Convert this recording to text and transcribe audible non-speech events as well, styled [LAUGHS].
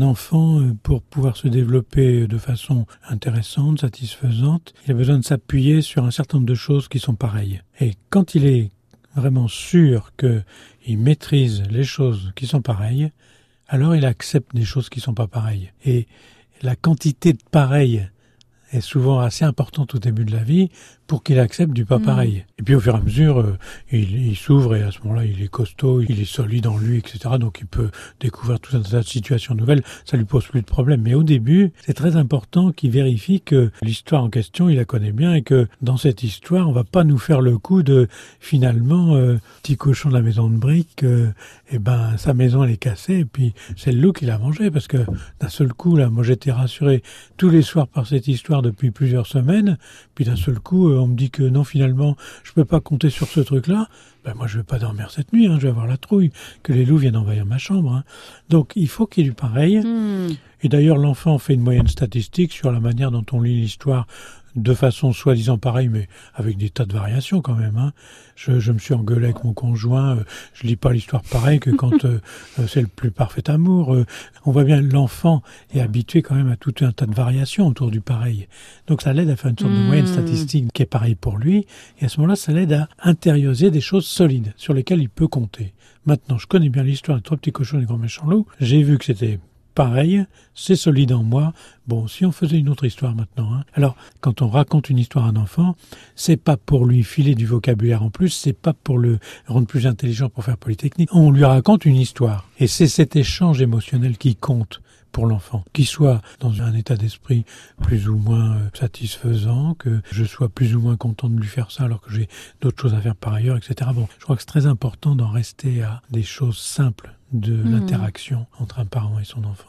Un enfant, euh, pour pouvoir se développer de façon intéressante, satisfaisante, il a besoin de s'appuyer sur un certain nombre de choses qui sont pareilles. Et quand il est vraiment sûr qu'il maîtrise les choses qui sont pareilles, alors il accepte des choses qui sont pas pareilles. Et la quantité de pareilles est souvent assez importante au début de la vie pour qu'il accepte du pas Mm. pareil. Et puis au fur et à mesure, euh, il, il s'ouvre et à ce moment-là, il est costaud, il est solide en lui, etc. Donc il peut découvrir tout un tas de situations nouvelles. Ça lui pose plus de problème. Mais au début, c'est très important qu'il vérifie que l'histoire en question, il la connaît bien et que dans cette histoire, on va pas nous faire le coup de finalement euh, petit cochon de la maison de briques. euh, eh ben sa maison elle est cassée et puis c'est le loup qui l'a mangé parce que d'un seul coup là, moi j'étais rassuré tous les soirs par cette histoire depuis plusieurs semaines. Puis d'un seul coup, euh, on me dit que non, finalement, je peux pas compter sur ce truc-là. Ben moi, je vais pas dormir cette nuit. Hein, je vais avoir la trouille que les loups viennent envahir ma chambre. hein. Donc, il faut qu'il y ait du pareil. Hmm. Et d'ailleurs, l'enfant fait une moyenne statistique sur la manière dont on lit l'histoire de façon soi-disant pareille, mais avec des tas de variations quand même. Hein. Je, je me suis engueulé avec mon conjoint. euh, je lis pas l'histoire pareil que quand [LAUGHS] euh, euh, c'est le plus parfait amour. euh, on voit bien l'enfant est habitué quand même à tout un tas de variations autour du pareil. Donc ça l'aide à faire une sorte de moyenne statistique qui est pareille pour lui. Et à ce moment-là, ça l'aide à intérioriser des choses solides sur lesquelles il peut compter. Maintenant, je connais bien l'histoire des trois petits cochons et des grands méchants loups. J'ai vu que c'était pareil, c'est solide en moi. Bon, si on faisait une autre histoire maintenant. hein. Alors, quand on raconte une histoire à un enfant, c'est pas pour lui filer du vocabulaire en plus, c'est pas pour le rendre plus intelligent pour faire polytechnique. On lui raconte une histoire. Et c'est cet échange émotionnel qui compte pour l'enfant, qu'il soit dans un état d'esprit plus ou moins euh, satisfaisant, que je sois plus ou moins content de lui faire ça alors que j'ai d'autres choses à faire par ailleurs, etc. Bon, je crois que c'est très important d'en rester à des choses simples de Mhm. l'interaction entre un parent et son enfant.